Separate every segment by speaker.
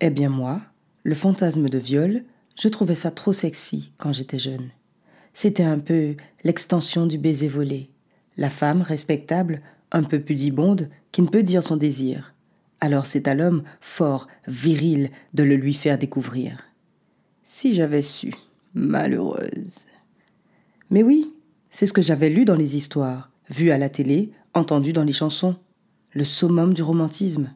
Speaker 1: Eh bien moi, le fantasme de viol, je trouvais ça trop sexy quand j'étais jeune. C'était un peu l'extension du baiser volé. La femme respectable, un peu pudibonde, qui ne peut dire son désir. Alors c'est à l'homme fort, viril, de le lui faire découvrir. Si j'avais su, malheureuse. Mais oui, c'est ce que j'avais lu dans les histoires, vu à la télé, entendu dans les chansons. Le summum du romantisme.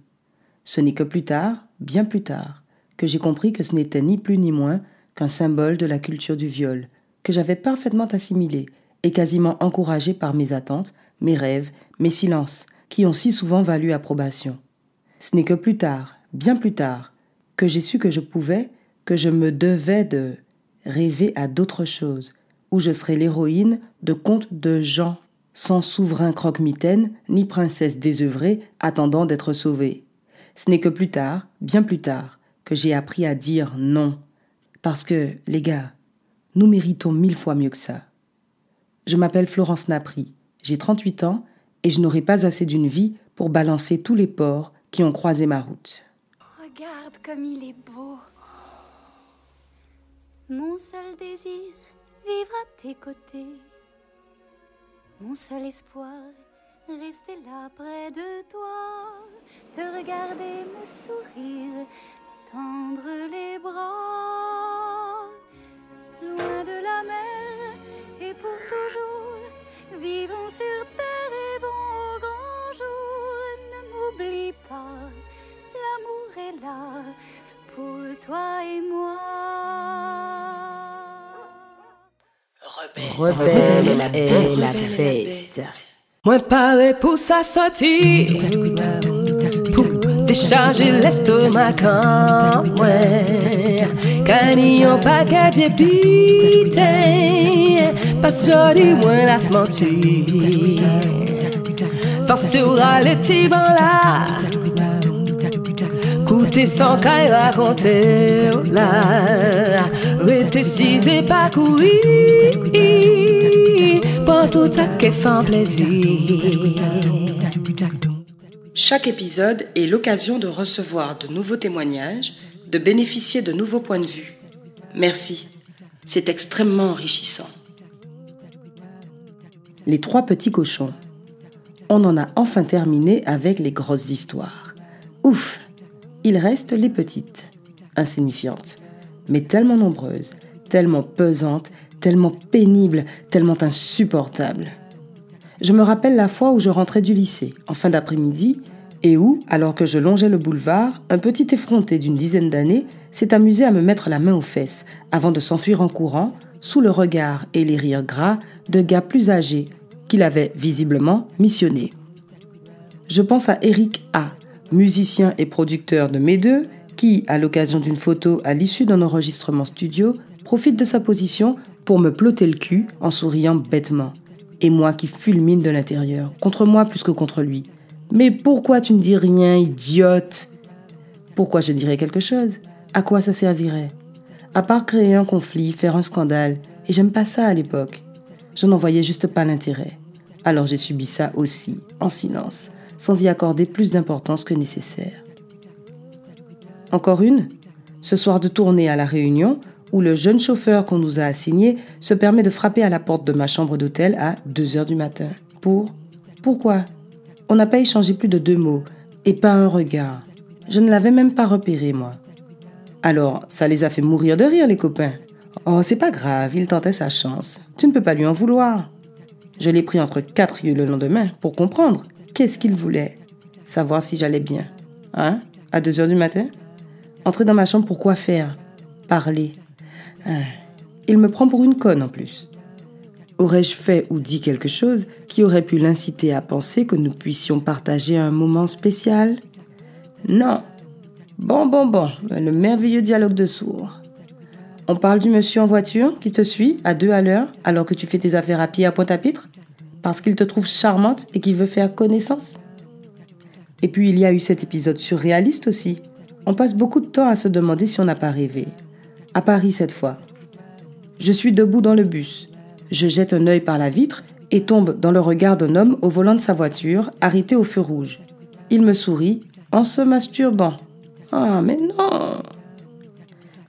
Speaker 1: Ce n'est que plus tard, bien plus tard, que j'ai compris que ce n'était ni plus ni moins qu'un symbole de la culture du viol, que j'avais parfaitement assimilé et quasiment encouragé par mes attentes, mes rêves, mes silences, qui ont si souvent valu approbation. Ce n'est que plus tard, bien plus tard, que j'ai su que je pouvais, que je me devais de rêver à d'autres choses, où je serais l'héroïne de contes de gens, sans souverain croque-mitaine, ni princesse désœuvrée attendant d'être sauvée. Ce n'est que plus tard, bien plus tard, que j'ai appris à dire non. Parce que, les gars, nous méritons mille fois mieux que ça. Je m'appelle Florence Napri, j'ai 38 ans et je n'aurai pas assez d'une vie pour balancer tous les porcs qui ont croisé ma route.
Speaker 2: Regarde comme il est beau. Mon seul désir, vivre à tes côtés. Mon seul espoir, rester là près de toi. Te regarder, me sourire, tendre les bras. Loin de la mer et pour toujours, vivons sur terre et vont au grand jour. Ne m'oublie pas, l'amour est là pour toi et moi.
Speaker 3: Rebelle et la fête. Moi paré pour sa sortie. Pour décharger l'estomac quand moi Canillon paquet de pité Pas sorti moi la se mentir Forcé au râle là Coûter sans qu'à raconter là Rete si pas courir. Pour tout ça qui fait plaisir
Speaker 1: Chaque épisode est l'occasion de recevoir de nouveaux témoignages, de bénéficier de nouveaux points de vue. Merci, c'est extrêmement enrichissant. Les trois petits cochons. On en a enfin terminé avec les grosses histoires. Ouf, il reste les petites, insignifiantes, mais tellement nombreuses, tellement pesantes, tellement pénibles, tellement insupportables. Je me rappelle la fois où je rentrais du lycée, en fin d'après-midi, et où, alors que je longeais le boulevard, un petit effronté d'une dizaine d'années s'est amusé à me mettre la main aux fesses, avant de s'enfuir en courant, sous le regard et les rires gras de gars plus âgés, qu'il avait visiblement missionné. Je pense à Eric A., musicien et producteur de Mes Deux, qui, à l'occasion d'une photo à l'issue d'un enregistrement studio, profite de sa position pour me ploter le cul en souriant bêtement. Et moi qui fulmine de l'intérieur, contre moi plus que contre lui. Mais pourquoi tu ne dis rien, idiote? Pourquoi je dirais quelque chose? À quoi ça servirait? À part créer un conflit, faire un scandale, et j'aime pas ça à l'époque. Je n'en voyais juste pas l'intérêt. Alors j'ai subi ça aussi, en silence, sans y accorder plus d'importance que nécessaire. Encore une? Ce soir de tournée à La Réunion, où le jeune chauffeur qu'on nous a assigné se permet de frapper à la porte de ma chambre d'hôtel à 2 heures du matin. Pour Pourquoi? On n'a pas échangé plus de deux mots, et pas un regard. Je ne l'avais même pas repéré, moi. Alors, ça les a fait mourir de rire, les copains. Oh, c'est pas grave, il tentait sa chance. Tu ne peux pas lui en vouloir. Je l'ai pris entre quatre yeux le lendemain pour comprendre qu'est-ce qu'il voulait. Savoir si j'allais bien. Hein? À deux heures du matin? Entrer dans ma chambre pour quoi faire? Parler. Hein. Il me prend pour une conne en plus. Aurais-je fait ou dit quelque chose qui aurait pu l'inciter à penser que nous puissions partager un moment spécial? Non. Bon, bon, bon, le merveilleux dialogue de sourds. On parle du monsieur en voiture qui te suit à deux à l'heure alors que tu fais tes affaires à pied à Pointe-à-Pitre parce qu'il te trouve charmante et qu'il veut faire connaissance? Et puis il y a eu cet épisode surréaliste aussi. On passe beaucoup de temps à se demander si on n'a pas rêvé. À Paris cette fois. Je suis debout dans le bus. Je jette un œil par la vitre et tombe dans le regard d'un homme au volant de sa voiture, arrêté au feu rouge. Il me sourit en se masturbant. Ah, mais non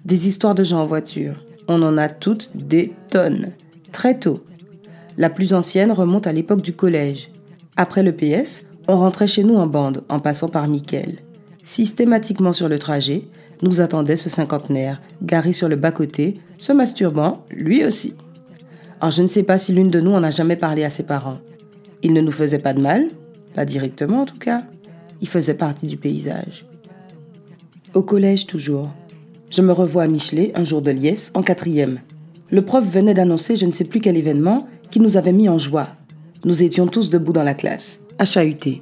Speaker 1: Des histoires de gens en voiture. On en a toutes des tonnes. Très tôt. La plus ancienne remonte à l'époque du collège. Après le PS, on rentrait chez nous en bande, en passant par Mickel. Systématiquement sur le trajet, nous attendait ce cinquantenaire, garé sur le bas-côté, se masturbant, lui aussi. Alors je ne sais pas si l'une de nous en a jamais parlé à ses parents. Il ne nous faisait pas de mal, pas directement en tout cas. Il faisait partie du paysage. Au collège toujours. Je me revois à Michelet un jour de liesse, en quatrième. Le prof venait d'annoncer je ne sais plus quel événement qui nous avait mis en joie. Nous étions tous debout dans la classe, à chahuter.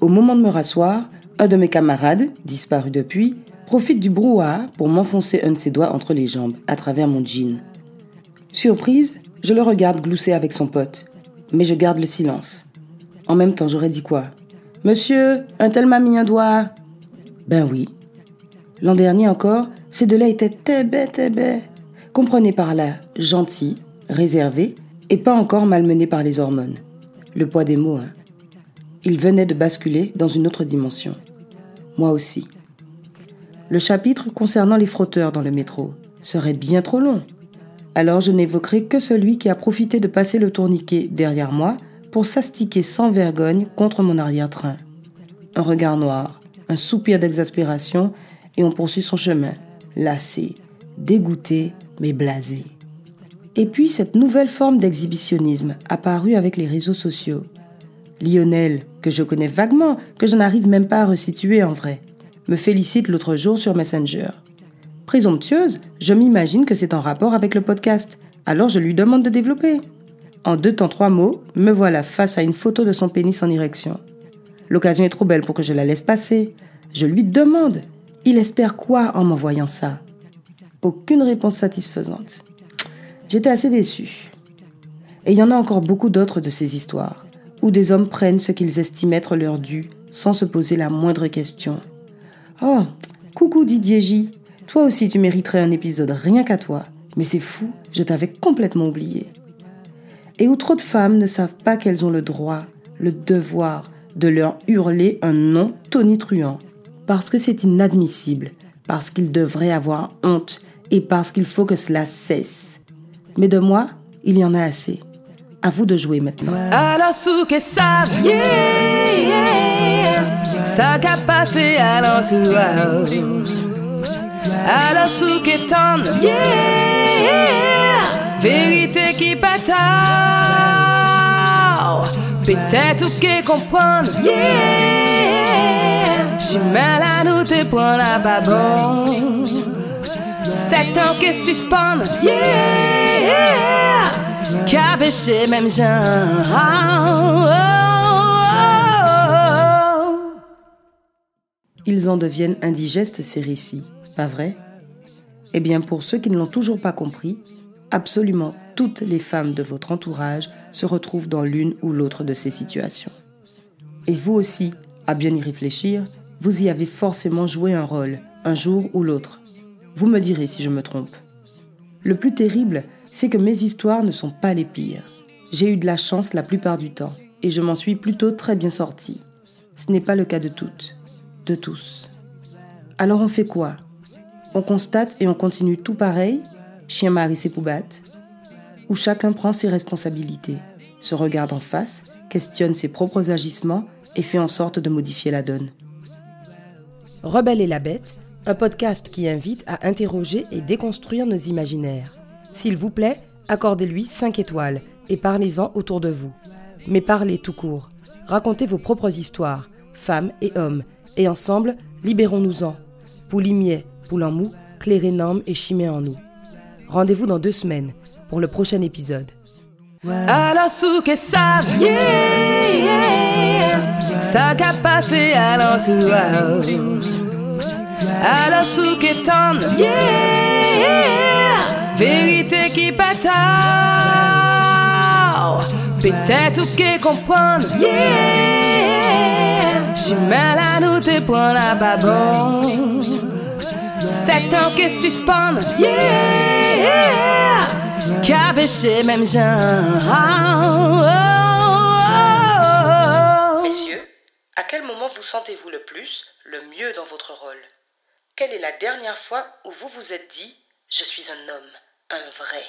Speaker 1: Au moment de me rasseoir, un de mes camarades, disparu depuis, profite du brouhaha pour m'enfoncer un de ses doigts entre les jambes, à travers mon jean. Surprise, je le regarde glousser avec son pote, mais je garde le silence. En même temps, j'aurais dit quoi? Monsieur, un tel m'a mis un doigt. Ben oui. L'an dernier encore, ces deux-là étaient tébé, tébé. Comprenez par là, gentil, réservé, et pas encore malmené par les hormones. Le poids des mots, hein. Il venait de basculer dans une autre dimension. Moi aussi. Le chapitre concernant les frotteurs dans le métro serait bien trop long. Alors je n'évoquerai que celui qui a profité de passer le tourniquet derrière moi pour s'astiquer sans vergogne contre mon arrière-train. Un regard noir, un soupir d'exaspération, et on poursuit son chemin, lassé, dégoûté, mais blasé. Et puis cette nouvelle forme d'exhibitionnisme apparue avec les réseaux sociaux. Lionel, que je connais vaguement, que je n'arrive même pas à resituer en vrai, me félicite l'autre jour sur Messenger. Présomptueuse, je m'imagine que c'est en rapport avec le podcast, alors je lui demande de développer. En deux temps trois mots, me voilà face à une photo de son pénis en érection. L'occasion est trop belle pour que je la laisse passer. Je lui demande. Il espère quoi en m'envoyant ça? Aucune réponse satisfaisante. J'étais assez déçue. Et il y en a encore beaucoup d'autres de ces histoires, où des hommes prennent ce qu'ils estiment être leur dû sans se poser la moindre question. Oh, coucou Didier. Toi aussi tu mériterais un épisode rien qu'à toi. Mais c'est fou, je t'avais complètement oublié. Et où trop de femmes ne savent pas qu'elles ont le droit, le devoir de leur hurler un nom tonitruant. Parce que c'est inadmissible, parce qu'ils devraient avoir honte et parce qu'il faut que cela cesse. Mais de moi, il y en a assez. À vous de jouer maintenant.
Speaker 3: Alors que ça ça qu'a passé à l'entourage. Alors que t'en vérité qui bataille. Peut-être que comprendre, j'ai mal à nous te prendre à babon. C'est temps que suspendre, même
Speaker 1: ils en deviennent indigestes ces récits, pas vrai? Eh bien pour ceux qui ne l'ont toujours pas compris, absolument toutes les femmes de votre entourage se retrouvent dans l'une ou l'autre de ces situations. Et vous aussi, à bien y réfléchir, vous y avez forcément joué un rôle, un jour ou l'autre. Vous me direz si je me trompe. Le plus terrible, c'est que mes histoires ne sont pas les pires. J'ai eu de la chance la plupart du temps, et je m'en suis plutôt très bien sortie. Ce n'est pas le cas de toutes de tous. Alors on fait quoi? On constate et on continue tout pareil, chien mari ses poubattes, où chacun prend ses responsabilités, se regarde en face, questionne ses propres agissements et fait en sorte de modifier la donne. Rebelle et la bête, un podcast qui invite à interroger et déconstruire nos imaginaires. S'il vous plaît, accordez-lui 5 étoiles et parlez-en autour de vous. Mais parlez tout court. Racontez vos propres histoires, femmes et hommes, et ensemble, libérons-nous-en. Poulimier, poulan mou, clair énorme et chimé en nous. Rendez-vous dans deux semaines pour le prochain épisode.
Speaker 3: Alors à l'entourage. Alors sous que t'en vérité qui bataille. Peut-être que comprendre, j'ai mal à nous te prendre à babon. C'est temps que suspendre, yeah. Caboché même genre.
Speaker 1: Messieurs, à quel moment vous sentez-vous le plus, le mieux dans votre rôle? Quelle est la dernière fois où vous vous êtes dit Je suis un homme, un vrai